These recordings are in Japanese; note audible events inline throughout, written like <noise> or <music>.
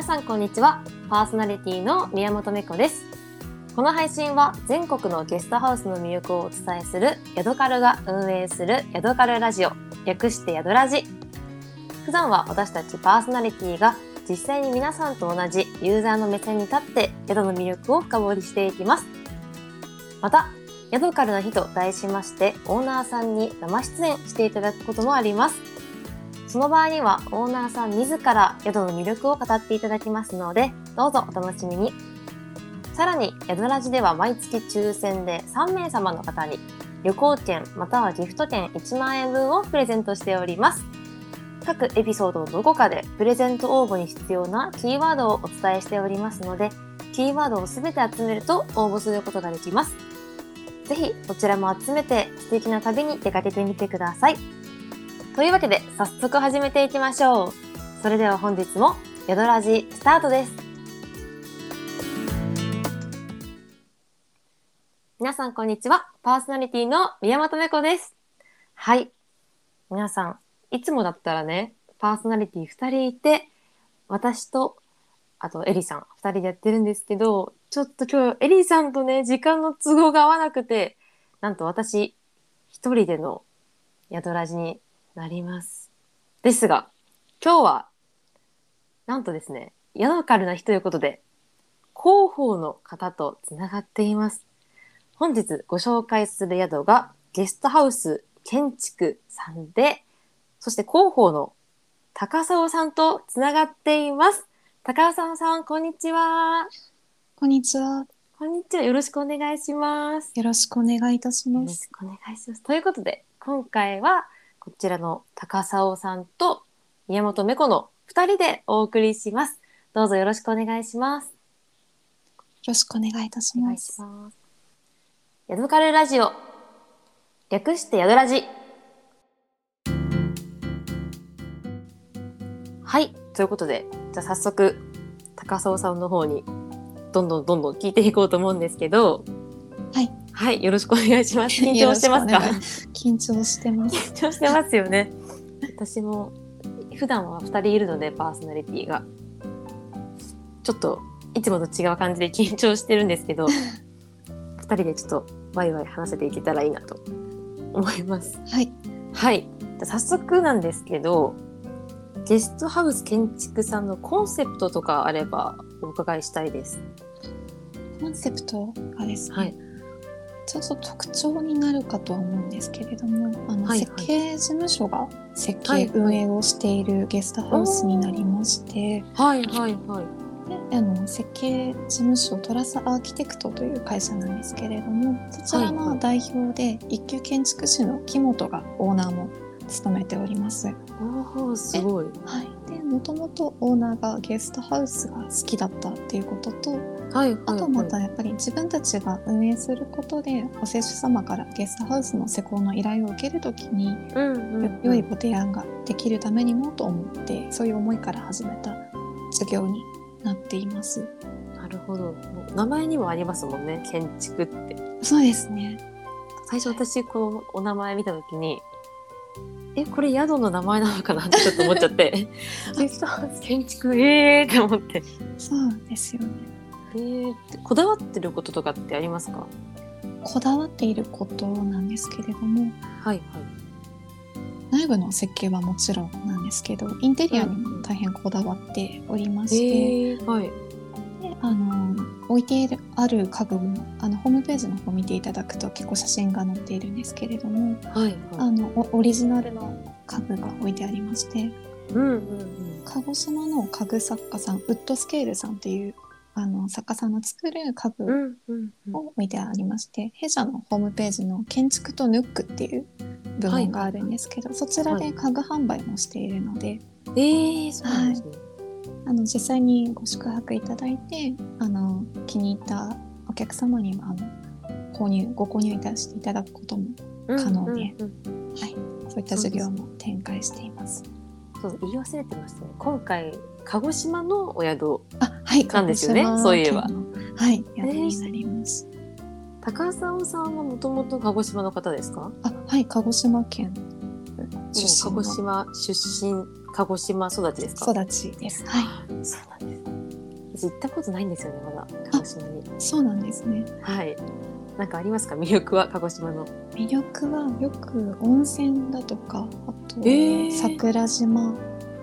皆さんこんにちは。パーソナリティの宮本芽子です。この配信は全国のゲストハウスの魅力をお伝えするヤドカルが運営するヤドカルラジオ略してヤドラジ。普段は私たちパーソナリティが実際に皆さんと同じユーザーの目線に立って宿の魅力を深掘りしていきます。また宿カルな日と題しましてオーナーさんに生出演していただくこともあります。その場合にはオーナーさん自ら宿の魅力を語っていただきますのでどうぞお楽しみに。さらに宿ラジでは毎月抽選で3名様の方に旅行券またはギフト券1万円分をプレゼントしております。各エピソードのどこかでプレゼント応募に必要なキーワードをお伝えしておりますのでキーワードをすべて集めると応募することができます。ぜひそちらも集めて素敵な旅に出かけてみてください。というわけで早速始めていきましょう。それでは本日もヤドラジスタートです。皆さんこんにちは。パーソナリティの宮本猫です。はい。皆さん、いつもだったらね、パーソナリティ2人いて、私と、あとエリさん2人でやってるんですけど、ちょっと今日エリさんとね、時間の都合が合わなくて、なんと私一人での宿ラジになります。ですが、今日は、なんとですね、ヤドカルな日ということで、広報の方とつながっています。本日ご紹介する宿がゲストハウス建築さんで、そして広報の高沢さんとつながっています。高沢さん、こんにちは。こんにちは。こんにちは。よろしくお願いします。よろしくお願いいたします。よろしくお願いします。ということで、今回はこちらの高砂さんと宮本芽子の二人でお送りします。どうぞよろしくお願いします。よろしくお願いいたします。ヤドカルラジオ。略してヤドラジ。はい。ということで、じゃあ早速、高砂さんの方にどんどんどんどん聞いていこうと思うんですけど、はい。はい、よろしくお願いします。<laughs> 緊張してますか？緊張してます。<laughs> 緊張してますよね。私も普段は二人いるのでパーソナリティがちょっといつもと違う感じで緊張してるんですけど、<laughs> 二人でちょっとワイワイ話せていけたらいいなと思います。はい。はい。早速なんですけど、ゲストハウス建築さんのコンセプトとかあればお伺いしたいです。コンセプトがですね、はい、ちょっと特徴になるかとは思うんですけれどもあの、設計事務所が設計運営をしているゲストハウスになりまして、はいはいはい。であの設計事務所トラスアーキテクトという会社なんですけれどもそちらの代表で一級建築士の木本がオーナーも務めております。おすごい。はい。で、もともとオーナーがゲストハウスが好きだったっていうことと、はいはいはい、あとまたやっぱり自分たちが運営することでお施主様からゲストハウスの施工の依頼を受けるときに、うん良いご提案ができるためにもと思ってそういう思いから始めた事業になっています。なるほど。名前にもありますもんね、建築って。そうですね。最初私このお名前見たときにえこれ宿の名前なのかなってちょっと思っちゃって。<laughs> 建築ええー、って思って。そうですよね。えー、こだわってることとかってありますか？こだわっていることなんですけれども。はいはい。内部の設計はもちろんなんですけどインテリアにも大変こだわっておりまして、うん、はい。あの置いてある家具もあのホームページの方見ていただくと結構写真が載っているんですけれども、はい、はい、あのオリジナルの家具が置いてありまして、うんうんうん、鹿児島の家具作家さんウッドスケールさんっていうあの作家さんの作る家具を置いてありまして、うんうんうん、弊社のホームページの「建築とヌック」っていう部門があるんですけど、はい、そちらで家具販売もしているので。はい、えー、そうなんですね、はいあの実際にご宿泊いただいてあの気に入ったお客様にはあの購入ご購入いたしていただくことも可能で、うんうんうん、はい、そういった授業も展開しています。そう言い忘れてましたね。今回鹿児島のお宿はいなんですよね。そういえば。はい、宿になります。高澤さんはもともと鹿児島の方ですか？あ、はい、鹿児島県出身鹿児島出身鹿児島育ちですか？育ちです。はい。そうなんです。私行ったことないんですよねまだ鹿児島に。そうなんですね。はい。なんかありますか？<laughs> 魅力は鹿児島の。魅力はよく温泉だとかあと、えー、桜島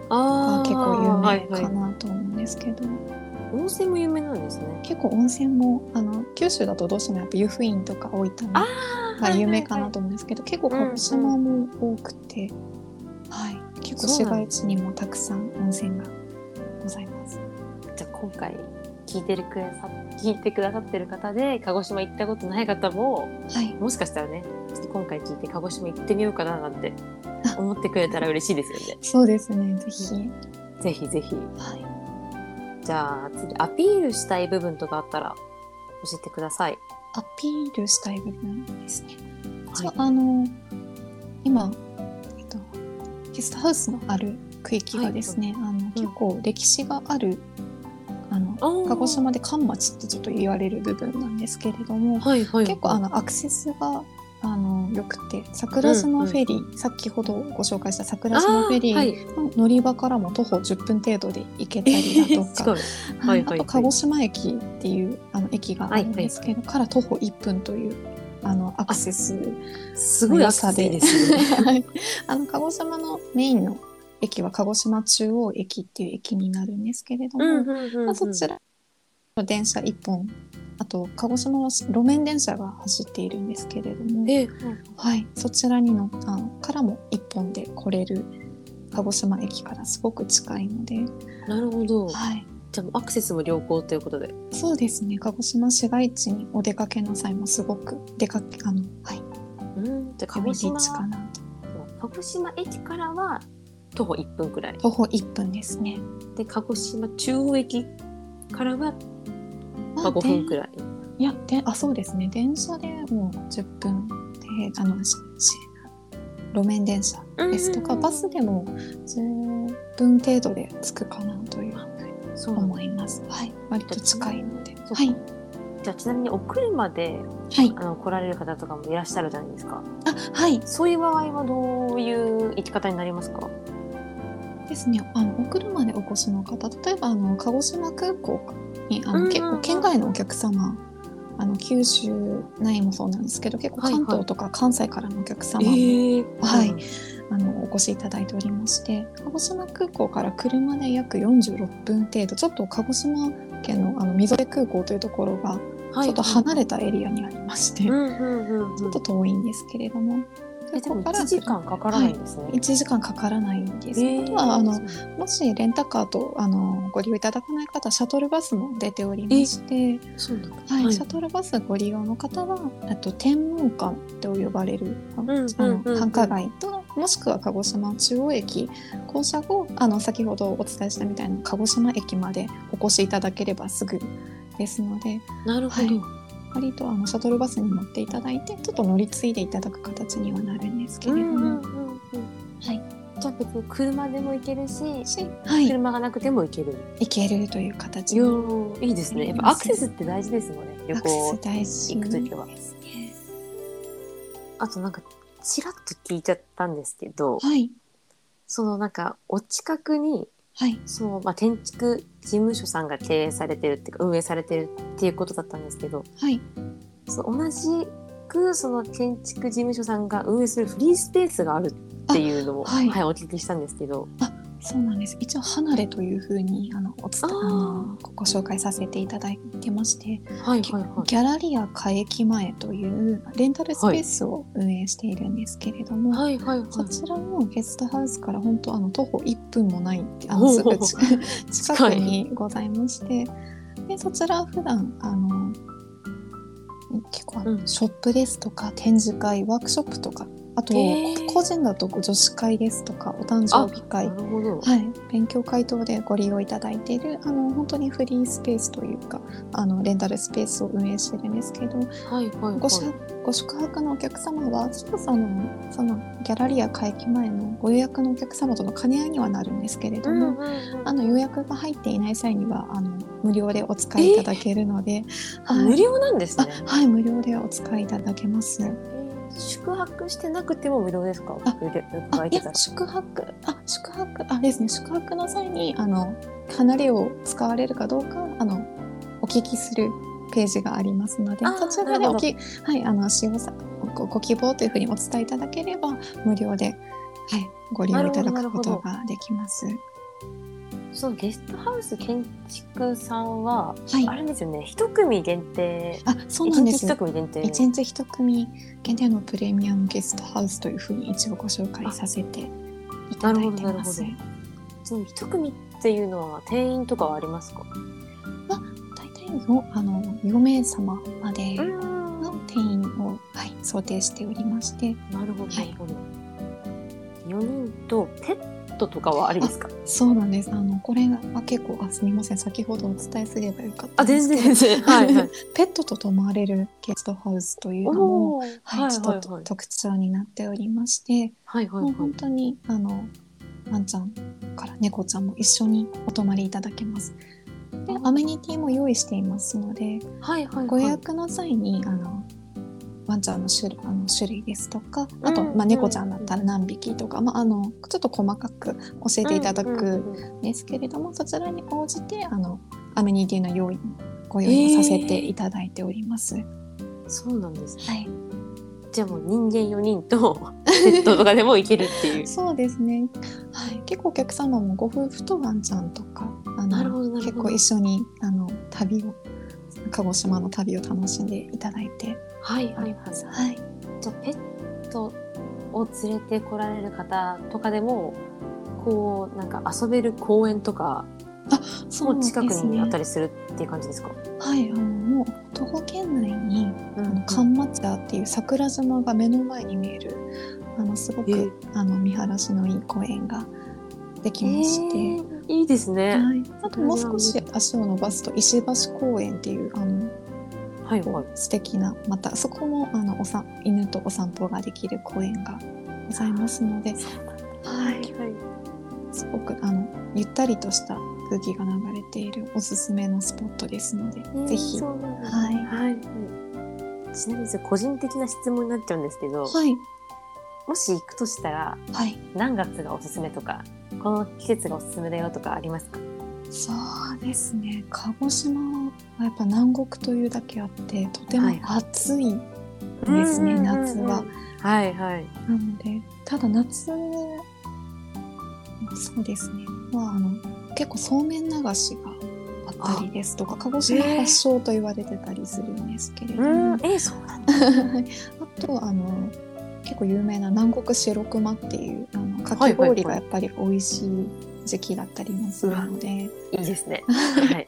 が結構有名かなと思うんですけど、はいはい温泉も有名なんですね。結構温泉もあの九州だとどうしてもやっぱ湯布院とか大分が有名かなと思うんですけど、結構鹿児島も多くて、はい、結構市街地にもたくさん温泉がございます。じゃあ今回聞いてるくださ聞いてくださってる方で鹿児島行ったことない方も、はい、もしかしたらねちょっと今回聞いて鹿児島行ってみようかななんて思ってくれたら嬉しいですよね。そうですねぜひ。ぜひぜひ。はいじゃあ次、アピールしたい部分とかあったら教えてください。アピールしたい部分ですね。はい、あの、今、えっと、ゲストハウスのある区域がですね、はい、あの、結構歴史があるあの鹿児島で関町ってちょっと言われる部分なんですけれども、はいはい、結構あのアクセスがあのよくて桜島フェリー、うんうん、さっきほどご紹介した桜島フェリーの乗り場からも徒歩10分程度で行けたりだとか、<laughs> はい、あと鹿児島駅っていうあの駅があるんですけど、はいはい、から徒歩1分というあのアクセスすごい良さで。ですね。<laughs> あの鹿児島のメインの駅は鹿児島中央駅っていう駅になるんですけれども、まあ、そちらの電車1本あと鹿児島は路面電車が走っているんですけれども、えはい、そちらにのあのからも一本で来れる鹿児島駅からすごく近いのでなるほど、はい、じゃあアクセスも良好ということで。そうですね。鹿児島市街地にお出かけの際もすごく出かけあのはい。うん。じゃ鹿児島かな鹿児島駅からは徒歩1分くらい。徒歩1分ですね。で鹿児島中央駅からはまあ、5分くらい。いやであそうですね電車でもう10分であの路面電車ですとか、バスでも10分程度で着くかなというふうに思います。はい、割と近いので。はい。じゃあちなみにお車で、はい、あの来られる方とかもいらっしゃるじゃないですか。あはい。そういう場合はどういう行き方になりますか？ですね。あのお車でお越しの方、例えばあの鹿児島空港にあの、結構県外のお客様あの九州内もそうなんですけど結構関東とか関西からのお客様も、はいはい、あのお越しいただいておりまして鹿児島空港から車で約46分程度ちょっと鹿児島県のあの溝江空港というところがちょっと離れたエリアにありまして、ちょっと遠いんですけれどもえでも1時間かからないんですね。はい、1時間かからないんです。えー、はあのもしレンタカーとあのご利用いただかない方シャトルバスも出ておりまして、そうなんはい、はい、シャトルバスご利用の方はあと天文館と呼ばれる、あの繁華街ともしくは鹿児島中央駅降車後あの先ほどお伝えしたみたいな鹿児島駅までお越しいただければすぐですので。なるほど。はい割とあのシャトルバスに乗っていただいてちょっと乗り継いでいただく形にはなるんですけれども、はい、じゃあ別に車でも行けるし、はい、車がなくても行ける。行けるという形いいいですね。やっぱアクセスって大事ですもんね旅行行く時は。あとなんかちらっと聞いちゃったんですけど、はい、そのなんかお近くにはい、そうまあ、建築事務所さんが経営されてるっていうか運営されてるっていうことだったんですけど、はい、そう同じくその建築事務所さんが運営するフリースペースがあるっていうのも、はい、はい、お聞きしたんですけど。あそうなんです。一応離れというふうにあのおつあのご紹介させていただいてまして、はいはいはい、ギャラリア会駅前というレンタルスペースを運営しているんですけれども、はいはいはい。はい、そちらのゲストハウスから本当あの徒歩1分もないあのすぐ <laughs> 近くにございましてでそちら普段あの結構、うん、ショップですとか展示会ワークショップとかあと、個人だと女子会ですとかお誕生日会、はい、勉強会等でご利用いただいているあの本当にフリースペースというかあのレンタルスペースを運営してるんですけど、はいはいはい、ごご宿泊のお客様はそこそのそのギャラリア会期前のご予約のお客様との兼ね合いにはなるんですけれども、うんうんうん、あの予約が入っていない際にはあの無料でお使いいただけるので、はい、無料なんですね。はい無料でお使いいただけます。宿泊してなくても無料ですか？あいや宿泊。あ宿泊。あですね。宿泊の際にあの離れを使われるかどうかあのお聞きするページがありますのでそちらでおき、はい、あの使用さごご希望というふうにお伝えいただければ無料で、はい、ご利用いただくことができます。そのゲストハウス建築さんは、はい、あれですよね一組限定あそうなんです。一組限定。一日一組限定のプレミアムゲストハウスというふうに一応ご紹介させていただいてます。ちなみに一組っていうのは定員とかはありますか？あ大体のあの4名様までの定員を、はい、想定しておりまして。なるほど、はい、4人とペットとかはありですか？そうなんです。あのこれは結構あすみません。先ほどお伝えすればよかったあ全然全然。はい、はい、<laughs> ペットと泊まれるゲストハウスというのも、はい、はい、ちょっと特徴になっておりまして、はいはいはい、もう本当にあのワンちゃんから猫ちゃんも一緒にお泊まりいただけます。でアメニティも用意していますので、はいはいはい、ご予約の際にあのワンちゃんの種類あの種類ですとかあと、まあ、猫ちゃんだったら何匹とか、まあ、あのちょっと細かく教えていただくんですけれども、そちらに応じてあのアメニティの用意ご用意させていただいております。えー、そうなんですね、はい。じゃあもう人間4人とペットとかでも行けるっていう。<laughs> そうですね、はい、結構お客様もご夫婦とワンちゃんとかあの結構一緒にあの旅を鹿児島の旅を楽しんでいただいてはいはいはい、はい、じゃあペットを連れてこられる方とかでもこうなんか遊べる公園とかあそう、ね、近くにあったりするっていう感じですか？はいあのもう徒歩圏内に、うん、あの神松田っていう桜島が目の前に見えるあのすごく、あの見晴らしのいい公園ができまして、えー、いいですね、はい、あともう少し足を伸ばすと石橋公園っていうあのはい。はい、素敵なまたそこもあのおさ犬とお散歩ができる公園がございますので、はい、はい、すごくあのゆったりとした空気が流れているおすすめのスポットですので、えー、ぜひ、はい、はい、ちなみに個人的な質問になっちゃうんですけど、はい、もし行くとしたら、はい、何月がおすすめとかこの季節がおすすめだよとかありますか？そうですね。鹿児島はやっぱ南国というだけあってとても暑いですね、はい、夏は。はいはい、なのでただ夏そうですね、まあ、あの結構そうめん流しがあったりですとか鹿児島発祥と言われてたりするんですけれども、えー、えー、そうなんだ。<laughs> あとあの結構有名な南国白熊っていうあのかき氷がやっぱり美味しい時期だったりもするので、はいはいですね。<laughs> はい。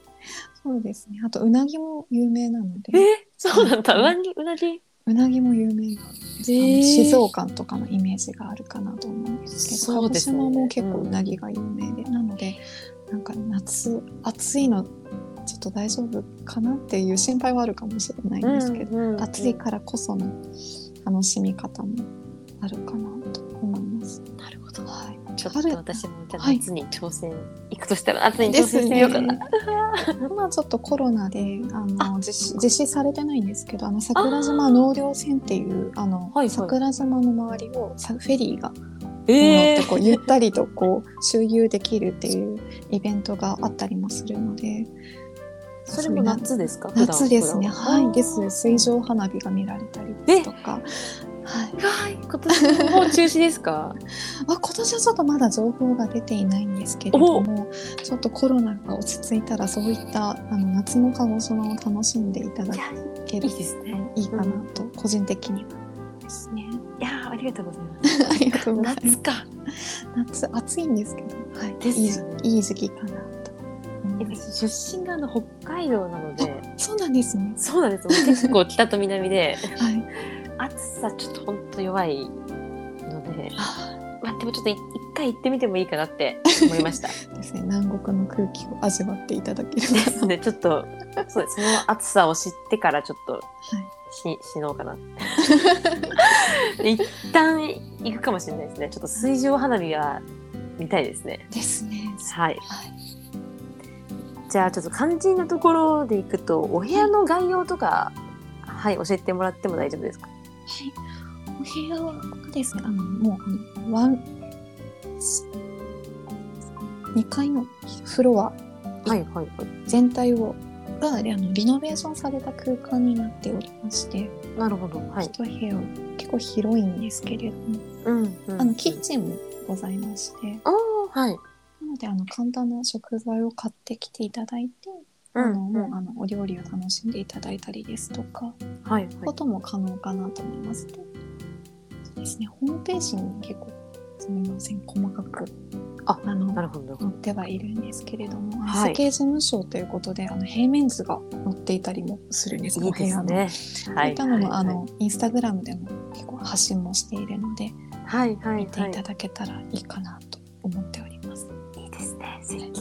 そうですね。あとうなぎも有名なので。え？そうなんだ。うなぎうなぎ。うなぎも有名なんです。えー、静岡とかのイメージがあるかなと思うんですけど、鹿児島も結構うなぎが有名で、うん、なのでなんか夏暑いのちょっと大丈夫かなっていう心配はあるかもしれないんですけど、うんうん、暑いからこその楽しみ方もあるかなと思います。なるほど。はい。ちょっと私もじゃ夏に挑戦、はい、行くとしたら夏に挑戦してみようかな。今ちょっとコロナであの実施実施されてないんですけどあの桜島納涼船っていうあの、はいはい、桜島の周りをフェリーがえー、こうゆったりとこう周遊できるっていうイベントがあったりもするのでそれも夏ですか？夏ですね。はいです水上花火が見られたりですとか。はい、今年も中止ですか？<laughs> あ今年はちょっとまだ情報が出ていないんですけれどもちょっとコロナが落ち着いたらそういったあの夏の鹿児島を楽しんでいただけるいいですね。いいかなと、個人的には。ですねいやありがとうございます。<laughs> ありがとうございます。夏か。夏暑いんですけど、はい、ですよね、いい時期かなと出身があの北海道なので。そうなんですね。そうなんです。結構北と南で、はい、暑さちょっと本当弱いので、まあ、でもちょっと一回行ってみてもいいかなって <laughs> 思いました。ですね、南国の空気を味わっていただけるですね、ちょっとそうその暑さを知ってからちょっと、はい、し死のうかな。一旦行くかもしれないですね。ちょっと水上花火は見たいですね。ですね。はい。はい、じゃあちょっと肝心なところでいくとお部屋の概要とか、はい、教えてもらっても大丈夫ですか？はい、お部屋はですねあのもうワン2階のフロア。はいはいはい、全体をがあのリノベーションされた空間になっておりまして。なるほど、はい、一部屋結構広いんですけれども、うんうん、あのキッチンもございまして、はい、なのであの簡単な食材を買ってきていただいて、あのもうあのお料理を楽しんでいただいたりですとか、はい、はい、ことも可能かなと思います。と、そうですねホームページに結構すみません細かくああのなるほど載ってはいるんですけれども、はい、設計事務所ということであの平面図が載っていたりもするんですいいですね。そういったのも、あのインスタグラムでも結構発信もしているので、はいはい、見ていただけたらいいかなと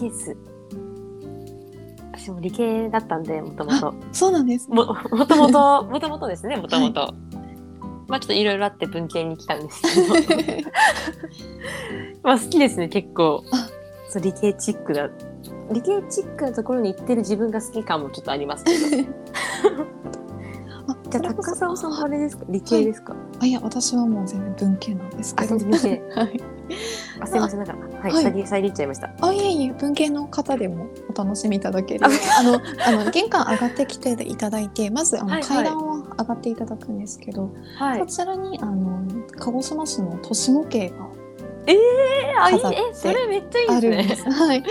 ね。設計図。私も理系だったんでもともと。そうなんです、ね。ももともともともとですねもともと。まあちょっといろいろあって文系に来たんですけど。<laughs> まあ好きですね結構。そう理系チックな。理系チックなところに行ってる自分が好き感もちょっとありますけど。<laughs> じゃあ高澤さんはあれですか？理系ですか、はい、あいや私はもう全然文系なんですけど。<laughs> はい。あすみませんなんかはい、はい、遮遮っちゃいました。あいえいえ文系の方でもお楽しみいただける。あのあの玄関上がってきていただいてまずあの、はいはい、階段を上がっていただくんですけど、はい、こちらにあの鹿児島市の年の計がえー、あいいえそれめっちゃいいですね。<laughs> はい、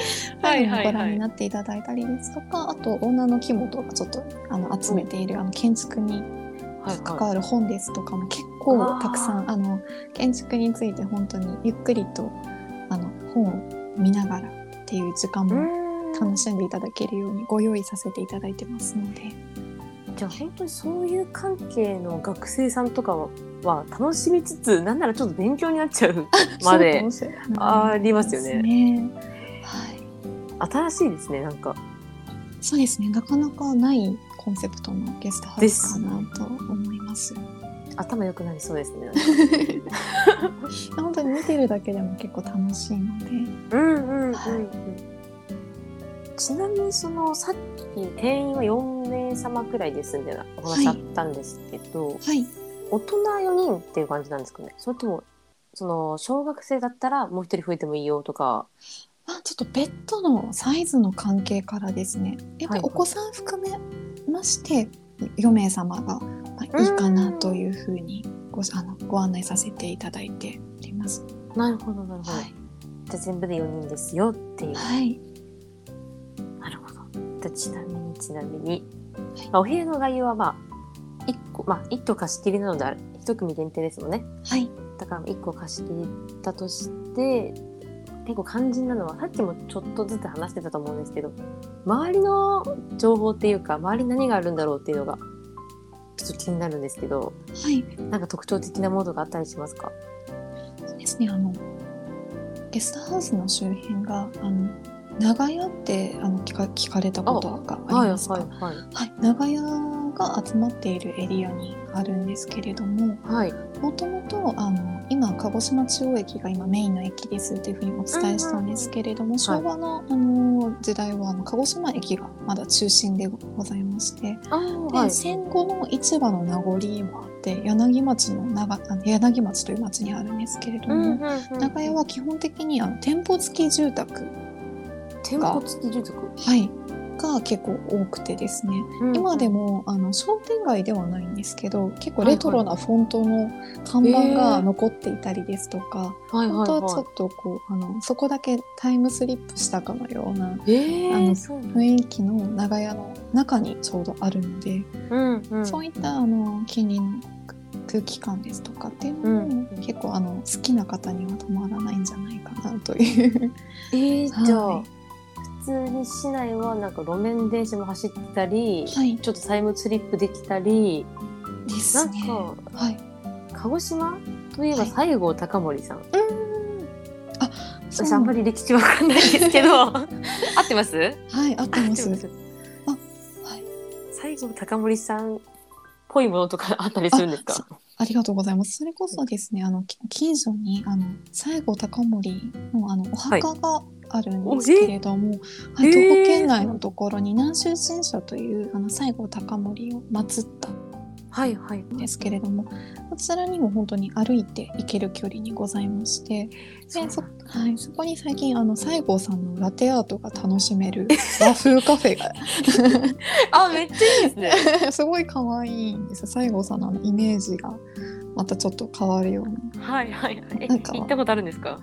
はいはいご覧になってい。ただい。たりですとか、あと女の木本がちょっとあの集めてい。る、あの建築に関わる本ですとかも結構たくさんあの建築につい。て本当にゆっくりと本を見ながらっていう時間も楽しんでいただけるようにご用意させていただいてますので。じゃあ本当にそういう関係の学生さんとかはは楽しみつつなんならちょっと勉強になっちゃう <laughs> までありますよね。ねはい、新しいですねなんか。そうですねなかなかないコンセプトのゲストハウスかなと思います。頭良くなりそうですね。<laughs> 本当に見てるだけでも結構楽しいので。うんうんうん、うん。はいちなみにそのさっき定員は4名様くらいですんでお話あったんですけど、はい、はい、大人4人っていう感じなんですかね？それともその小学生だったらもう一人増えてもいいよとか。あちょっとベッドのサイズの関係からですね。やっぱりお子さん含めまして4名様が、いかなというふうにごあのご案内させていただいております。なるほどなるほど。はい、じゃあ全部で4人ですよっていう。はい。ちなみにちなみに、まあ、お部屋の概要はまあ1個まあ1棟貸し切りなので1組限定ですもんねはいだから1個貸し切りだとして結構肝心なのはさっきもちょっとずつ話してたと思うんですけど周りの情報っていうか周りに何があるんだろうっていうのがちょっと気になるんですけど、はい、なんか特徴的なものがあったりしますか？そうですね。あのゲストハウスの周辺があの長屋ってあの聞か聞かれたことがありますか、はい、はい。はい、長屋が集まっているエリアにあるんですけれどももともと今鹿児島中央駅が今メインの駅ですっていうふうにお伝えしたんですけれども、うん、昭和の,、あの時代はあの鹿児島駅がまだ中心でございましてで、戦後の市場の名残もあって柳町の長柳町という町にあるんですけれども、長屋は基本的にあの店舗付き住宅店舗付き住宅。はいが結構多くてですね、うん、今でもあの商店街ではないんですけど結構レトロなフォントの看板が残っていたりですとか、はい本当はちょっとこうあのそこだけタイムスリップしたかのような、あの雰囲気の長屋の中にちょうどあるので、うんうん、そういったあの近隣の空気感ですとかっていうのも、うん、結構あの好きな方にはたまらないんじゃないかなという。えー、じゃあ、通に市内はなんか路面電車も走ってたり、はい、ちょっとタイムスリップできたりですね。なんか、はい、鹿児島といえば西郷隆盛さん、はい、あ私あんまり歴史わかんないですけど。<laughs> 合ってます？はい合ってます。あはい。西郷隆盛さんっぽいものとかあったりするんですか？ありがとうございます。それこそですね、あの近所にあの西郷隆盛のあのお墓があるんですけれども、はい、徒歩圏内のところに南州神社というあの西郷隆盛を祀ったはいはい。ですけれども、こちらにも本当に歩いて行ける距離にございましてでそ,、はい、そこに最近あの西郷さんのラテアートが楽しめる <laughs> 和風カフェが <laughs> あめっちゃいいですね。<laughs> すごい可愛いんです。西郷さんのイメージがまたちょっと変わるような。はいはいはい。行ったことあるんですか？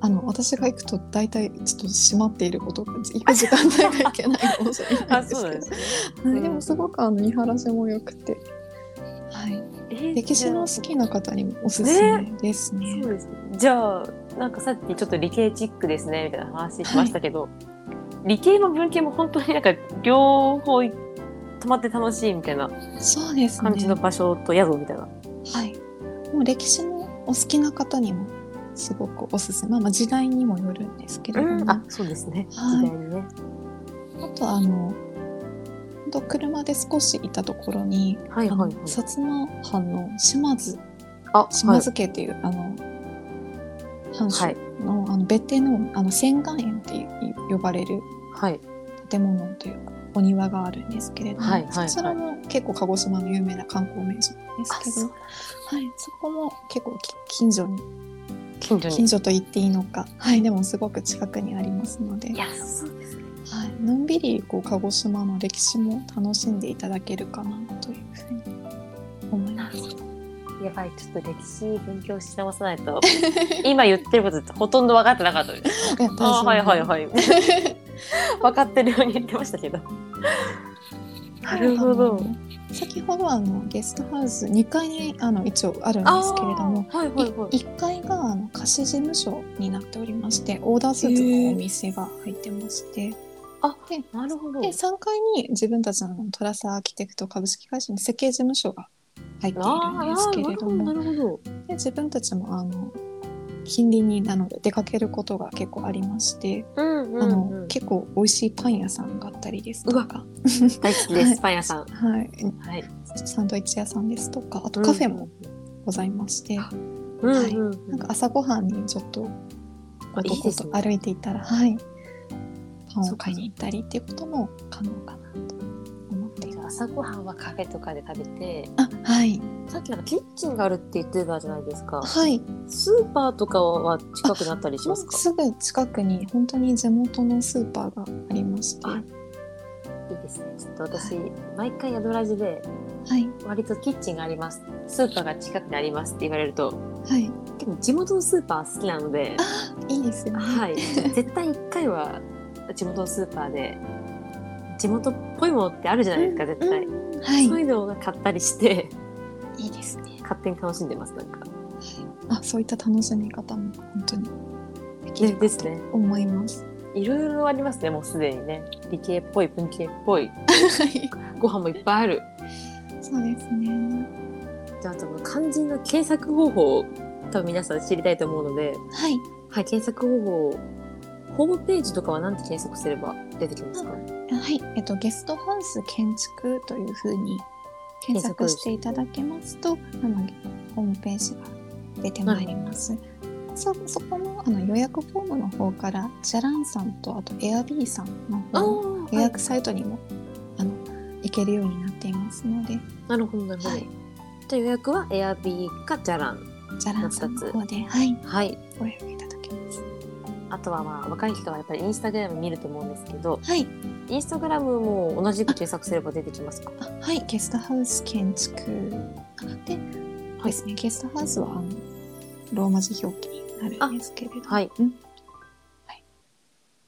ああの私が行くと大体ちょっと閉まっていることが行く時間帯がいけないかもしれないですけど。<laughs> でね、でもすごくあの見晴らしも良くて、はい、歴史の好きな方にもおすすめですね。ねそうです。じゃあなんかさっきちょっと理系チックですねみたいな話しましたけど、はい、理系も文系も本当になんか両方泊まって楽しいみたいな感じの場所と宿みたいな。はい、もう歴史のお好きな方にもすごくおすすめ、まあ、時代にもよるんですけれども、うん、あそうですね、はい、時代にね。あとあのと車で少し行ったところに、はいはいはい、薩摩藩の島津。あ島津家っていう、はい、あの藩主の,、あの別邸のあの仙岩園って呼ばれる建物というか、お庭があるんですけれども、はいはいはい、そちらも結構鹿児島の有名な観光名所なんですけど。はい、そこも結構近所に近所近所と言っていいのか、はい、でもすごく近くにありますので。いやそうですねはい、のんびりこう鹿児島の歴史も楽しんでいただけるかなというふうに思います。やばい、ちょっと歴史勉強し直さないと。<laughs> 今言ってることほとんど分かってなかったです。<laughs> あはいはいはい。<laughs> 分かってるように言ってましたけど。なるほど。先ほどあのゲストハウス2階にあの一応あるんですけれども、はいはいはい、1階があの貸し事務所になっておりましてオーダースーツのお店が入ってまして。あでなるほど。で3階に自分たちのトラサアーキテクト株式会社の設計事務所が入っているんですけれどもで自分たちもあの近隣になので出かけることが結構ありまして、うん、あの結構美味しいパン屋さんがあったりですとか。大好きです、はい、パン屋さん、はい、はい、サンドイッチ屋さんですとかあとカフェもございまして、うんはい、なんか朝ごはんにちょっと男と歩いていたら、はい、パンを買いに行ったりっていうことも可能かなと。朝ごはんはカフェとかで食べてあはい。さっきなんかキッチンがあるって言ってたじゃないですか。はい。スーパーとかは近くなったりしますか？すぐ近くに本当に地元のスーパーがありまして。いいですね。ちょっと私、はい、毎回宿ラジではい、割とキッチンがあります。スーパーが近くにありますって言われると、はい、結構地元のスーパー好きなのであいいですよね、はい、絶対一回は地元のスーパーで地元っぽいものってあるじゃないですか、絶対、うんはい、そういうのを買ったりして。いいですね。勝手に楽しんでますなんか。あそういった楽しみ方も本当にできるかと思います、いろいろありますねもうすでにね。理系っぽい文系っぽい。ご飯もいっぱいある。そうですね。じゃあ肝心の検索方法を多分皆さん知りたいと思うので。はい、はい、検索方法ホームページとかは何て検索すれば出てきますか？はい、えっと、ゲストハウス建築というふうに検索していただけますと、あのホームページが出てまいります。はい、そそこのあの予約フォームの方からジャランさんとあとエアビーさんの方予約サイトにも、はい、あの行けるようになっていますので。なるほどなるほど。はい、じゃ予約はエアビーかジャラン。ジャランさんの方で、はい、はい、ご予約いただけます。あとはまあ若い人はやっぱりインスタグラム見ると思うんですけど、はい、インスタグラムも同じく検索すれば出てきますか？はい。ゲストハウス建築で、はい、ですね。ゲストハウスはあのローマ字表記になるんですけれど。はい、うん、はい、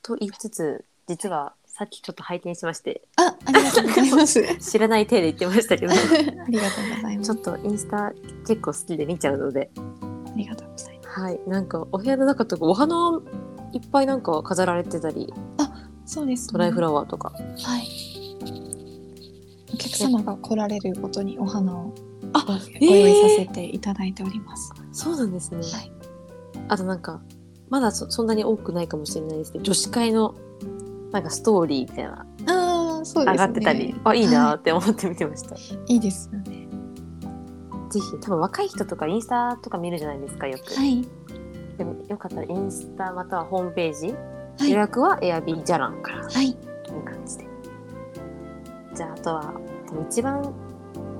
と言いつつ実はさっきちょっと拝見しましてあありがとうございます。<laughs> 知らない体で言ってましたけど。<laughs> ありがとうございます。ちょっとインスタ結構好きで見ちゃうので。ありがとうございます。はい。なんかお部屋の中とかお花いっぱいなんか飾られてたりあそうです、ね、ドライフラワーとか。はい。お客様が来られるごとにお花をあご用意させていただいております、えー、そうなんですね、はい、あとなんかまだそそんなに多くないかもしれないですけど女子会のなんかストーリーみたいなあそうです、ね、上がってたりあいいなって思って見てました、はい、いいですよね。ぜひ多分若い人とかインスタとか見るじゃないですかよく。はいでもよかったらインスタまたはホームページ、はい、予約はエアビージャランから、はい、という感じで。じゃああとは一番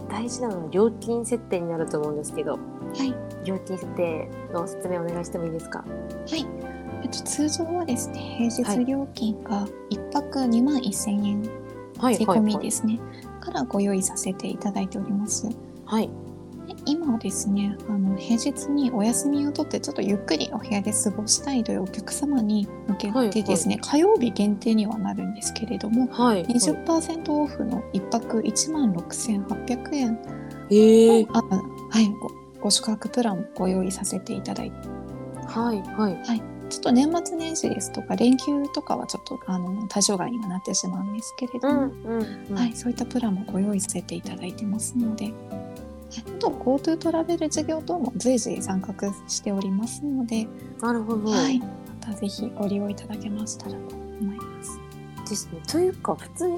大事なのは料金設定になると思うんですけど、はい、料金設定の説明お願いしてもいいですか？はい、えっと、通常はですね平日料金が1泊2万1000円税込みですね、からご用意させていただいております。はい、今はですねあの平日にお休みを取ってちょっとゆっくりお部屋で過ごしたいというお客様に向けてですね、はいはい、火曜日限定にはなるんですけれども、はい、20%オフの1泊1万6800円えー、あはいごご宿泊プランをご用意させていただいて。はいはい、はい、ちょっと年末年始ですとか連休とかはちょっとあの対象外にはなってしまうんですけれども、うんうんうん、はい、そういったプランもご用意させていただいてますので。あと GoTo トラベル事業等も随時参画しておりますのでなるほど、はい、またぜひご利用いただけましたらと思います。ですね。というか普通に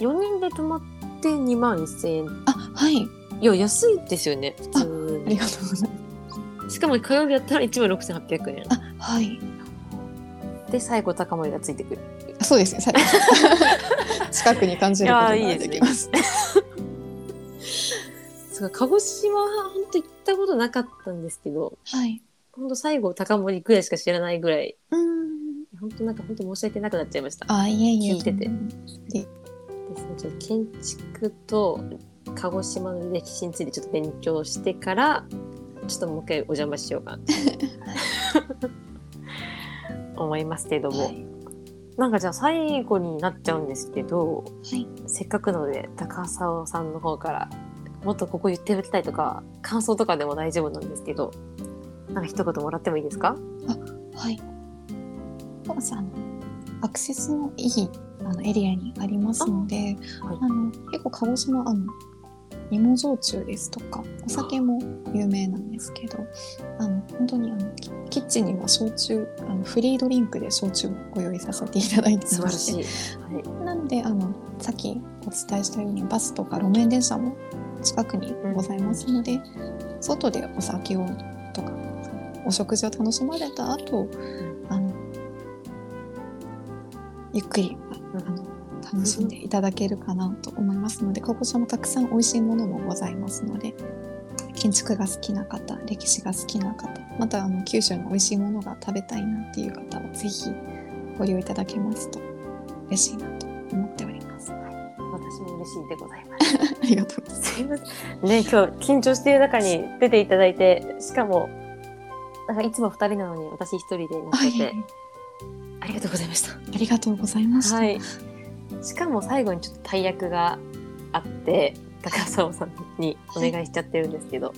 4人で泊まって2万1000円。あはい。いや安いですよね普通ありがとうございます。しかも火曜日やったら1万6800円。あはい。で最後高森がついてくる。そうですね。最後。<laughs> 近くに感じることができます。鹿児島は本当行ったことなかったんですけど、はい。本当最後高森ぐらいしか知らないぐらい、うん。本当なんか本当申し訳なくなっちゃいました。あ、いえいえ。聞いてて。ですね、ちょっと建築と鹿児島の歴史についてちょっと勉強してから、ちょっともう一回お邪魔しようかな <laughs> 思いますけども。はいなんかじゃあ最後になっちゃうんですけど、はい、せっかくので高澤さんの方からもっとここ言っておきたいとか感想とかでも大丈夫なんですけどなんか一言もらってもいいですか？あはい。アクセスのいいあのエリアにありますので、はい、あの結構鹿児島あの芋焼酎ですとかお酒も有名なんですけどあの本当にあのキッチンには焼酎あのフリードリンクで焼酎をご用意させていただいてましてはい、なのであのさっきお伝えしたようにバスとか路面電車も近くにございますので、外でお酒をとかお食事を楽しまれた後、あのゆっくりあの楽しんでいただけるかなと思いますので鹿児島もたくさん美味しいものもございますので建築が好きな方歴史が好きな方またあの九州の美味しいものが食べたいなっていう方は是非ご利用いただけますと嬉しいなと思っております。私も嬉しいでございます。ありがとうございます。ね、今日緊張している中に出ていただいて、しかも、なんかいつも二人なのに私一人でなってて、ありがとうございました。ありがとうございました。はい。しかも最後にちょっと大役があって、高澤さんにお願いしちゃってるんですけど、はい、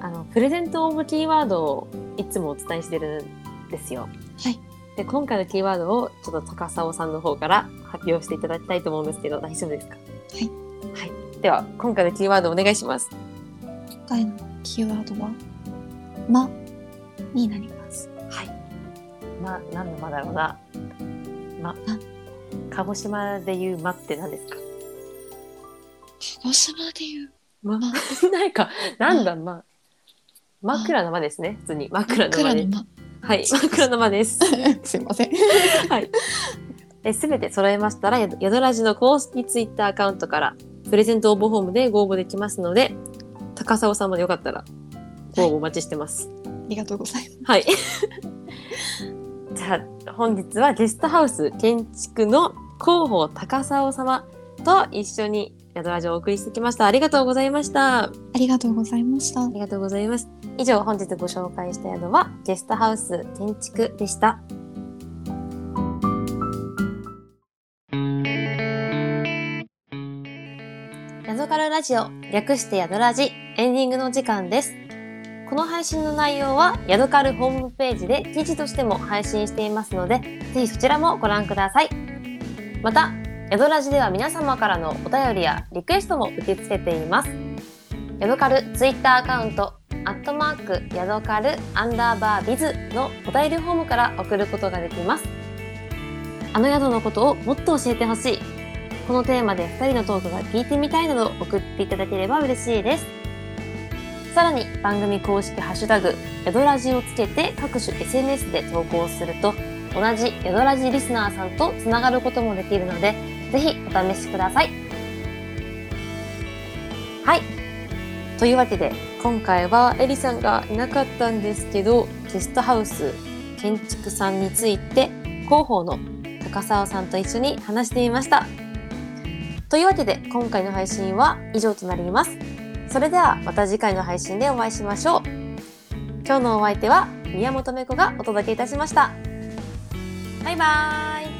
あの、プレゼント応募キーワードをいつもお伝えしてるんですよ。はい。で、今回のキーワードをちょっと高澤さんの方から発表していただきたいと思うんですけど、大丈夫ですか？はい。はい。では、今回のキーワードお願いします。今回のキーワードは、まになります。はい。ま、何のまだろうな。ま、鹿児島で言うまって何ですか？鹿児島で言うま、ま、<laughs> ないか、なんだま。枕の間ですね、普通に。枕の間で。はい、<laughs> 枕の間です。<laughs> すいません。はい。すべて揃えましたら、宿ラジの公式ツイッターアカウントからプレゼント応募フォームでご応募できますので、高砂さんまでよかったらご応募お待ちしてます。はい、ありがとうございます。はい。じゃあ、本日はゲストハウス建築の広報高砂様と一緒に宿ラジオをお送りしてきました。ありがとうございました。ありがとうございました。ありがとうございます。以上、本日ご紹介した宿はゲストハウス建築でした。ジオ、略してヤドラジ、エンディングの時間です。この配信の内容は、ヤドカルホームページで記事としても配信していますので、ぜひそちらもご覧ください。また、ヤドラジでは皆様からのお便りやリクエストも受け付けています。ヤドカルツイッターアカウント、アットマークヤドカルアンダーバービズのお便りフォームから送ることができます。あの宿のことをもっと教えてほしい。このテーマで2人のトークが聞いてみたいなど送っていただければ嬉しいです。さらに番組公式ハッシュタグ、ヤドラジをつけて各種 SNS で投稿すると、同じヤドラジリスナーさんとつながることもできるので、ぜひお試しください。はいというわけで今回はエリさんがいなかったんですけどゲストハウス建築さんについて広報の高澤さんと一緒に話してみましたというわけで今回の配信は以上となります。それではまた次回の配信でお会いしましょう。今日のお相手は宮本芽子がお届けいたしました。バイバーイ。